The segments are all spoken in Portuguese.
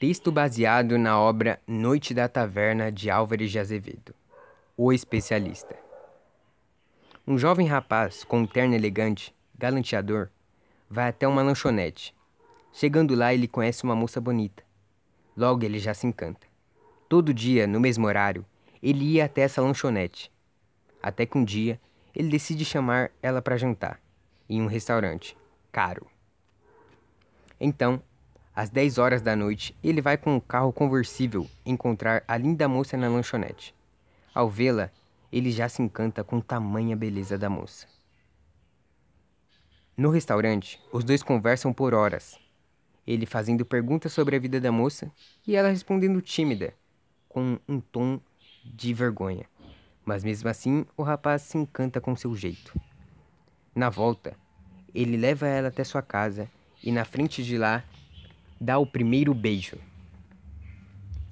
Texto baseado na obra Noite da Taverna de Álvares de Azevedo. O especialista. Um jovem rapaz com um terno elegante, galanteador, vai até uma lanchonete. Chegando lá, ele conhece uma moça bonita. Logo ele já se encanta. Todo dia, no mesmo horário, ele ia até essa lanchonete. Até que um dia, ele decide chamar ela para jantar, em um restaurante, caro. Então, às 10 horas da noite, ele vai com um carro conversível encontrar a linda moça na lanchonete. Ao vê-la, ele já se encanta com tamanha beleza da moça. No restaurante, os dois conversam por horas. Ele fazendo perguntas sobre a vida da moça e ela respondendo tímida, com um tom de vergonha. Mas mesmo assim, o rapaz se encanta com seu jeito. Na volta, ele leva ela até sua casa e na frente de lá dá o primeiro beijo.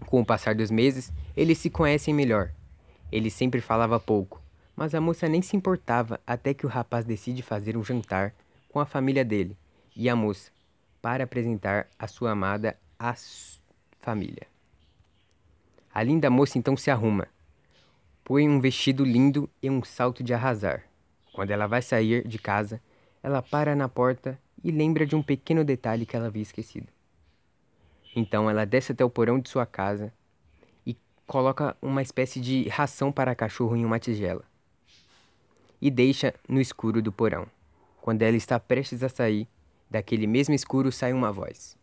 Com o passar dos meses, eles se conhecem melhor. Ele sempre falava pouco, mas a moça nem se importava até que o rapaz decide fazer um jantar com a família dele e a moça para apresentar a sua amada à família. A linda moça então se arruma, põe um vestido lindo e um salto de arrasar. Quando ela vai sair de casa, ela para na porta e lembra de um pequeno detalhe que ela havia esquecido. Então ela desce até o porão de sua casa e coloca uma espécie de ração para cachorro em uma tigela. E deixa no escuro do porão. Quando ela está prestes a sair, daquele mesmo escuro sai uma voz: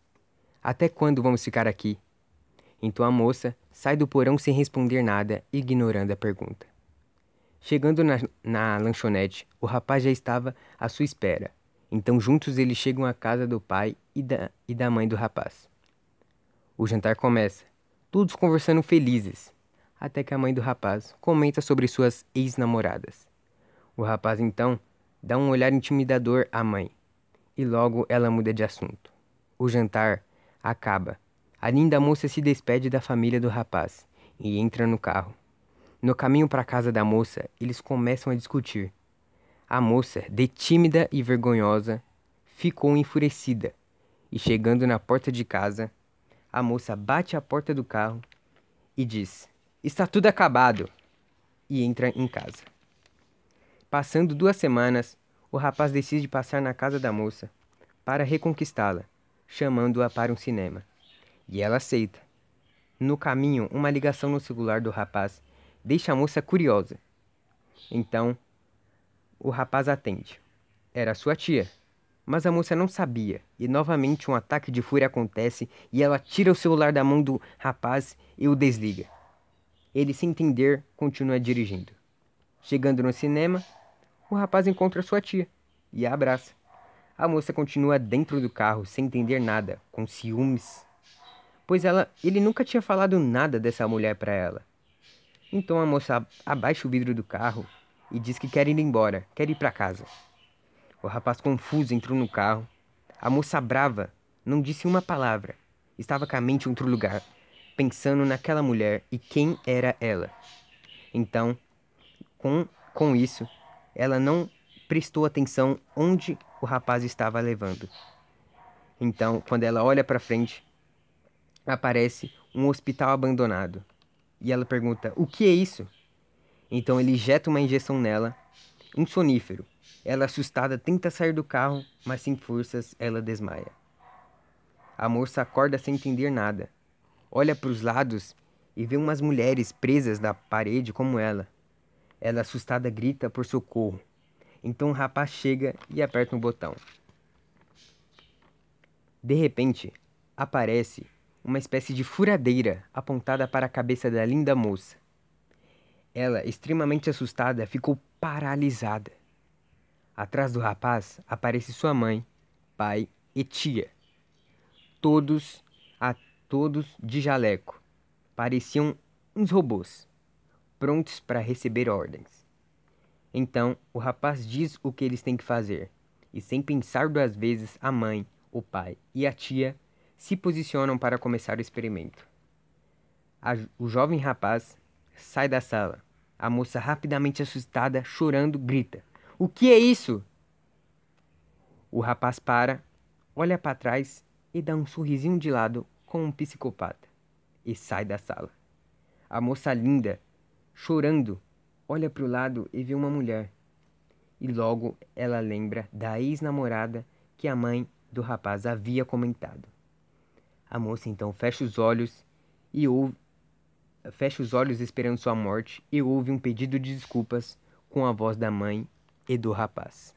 Até quando vamos ficar aqui? Então a moça sai do porão sem responder nada, ignorando a pergunta. Chegando na, na lanchonete, o rapaz já estava à sua espera. Então juntos eles chegam à casa do pai e da, e da mãe do rapaz. O jantar começa, todos conversando felizes, até que a mãe do rapaz comenta sobre suas ex-namoradas. O rapaz então dá um olhar intimidador à mãe e logo ela muda de assunto. O jantar acaba. A linda moça se despede da família do rapaz e entra no carro. No caminho para a casa da moça, eles começam a discutir. A moça, de tímida e vergonhosa, ficou enfurecida e, chegando na porta de casa, a moça bate a porta do carro e diz: Está tudo acabado! E entra em casa. Passando duas semanas, o rapaz decide passar na casa da moça para reconquistá-la, chamando-a para um cinema. E ela aceita. No caminho, uma ligação no celular do rapaz deixa a moça curiosa. Então, o rapaz atende. Era sua tia, mas a moça não sabia, e novamente um ataque de fúria acontece e ela tira o celular da mão do rapaz e o desliga. Ele, sem entender, continua dirigindo. Chegando no cinema, o rapaz encontra sua tia e a abraça. A moça continua dentro do carro sem entender nada, com ciúmes, pois ela, ele nunca tinha falado nada dessa mulher para ela. Então a moça abaixa o vidro do carro e diz que quer ir embora, quer ir para casa. O rapaz confuso entrou no carro. A moça brava não disse uma palavra. Estava com a mente em outro lugar, pensando naquela mulher e quem era ela. Então, com, com isso, ela não prestou atenção onde o rapaz estava levando. Então, quando ela olha para frente, aparece um hospital abandonado. E ela pergunta: "O que é isso?" Então ele injeta uma injeção nela, um sonífero, ela, assustada, tenta sair do carro, mas sem forças, ela desmaia. A moça acorda sem entender nada. Olha para os lados e vê umas mulheres presas na parede como ela. Ela, assustada, grita por socorro. Então o rapaz chega e aperta um botão. De repente, aparece uma espécie de furadeira apontada para a cabeça da linda moça. Ela, extremamente assustada, ficou paralisada. Atrás do rapaz aparece sua mãe, pai e tia. Todos, a todos de jaleco. Pareciam uns robôs, prontos para receber ordens. Então o rapaz diz o que eles têm que fazer, e sem pensar duas vezes, a mãe, o pai e a tia se posicionam para começar o experimento. A, o jovem rapaz sai da sala. A moça, rapidamente assustada, chorando, grita: o que é isso? O rapaz para, olha para trás e dá um sorrisinho de lado, com um psicopata e sai da sala. A moça linda, chorando, olha para o lado e vê uma mulher. E logo ela lembra da ex-namorada que a mãe do rapaz havia comentado. A moça então fecha os olhos e ouve, fecha os olhos esperando sua morte e ouve um pedido de desculpas com a voz da mãe e do rapaz.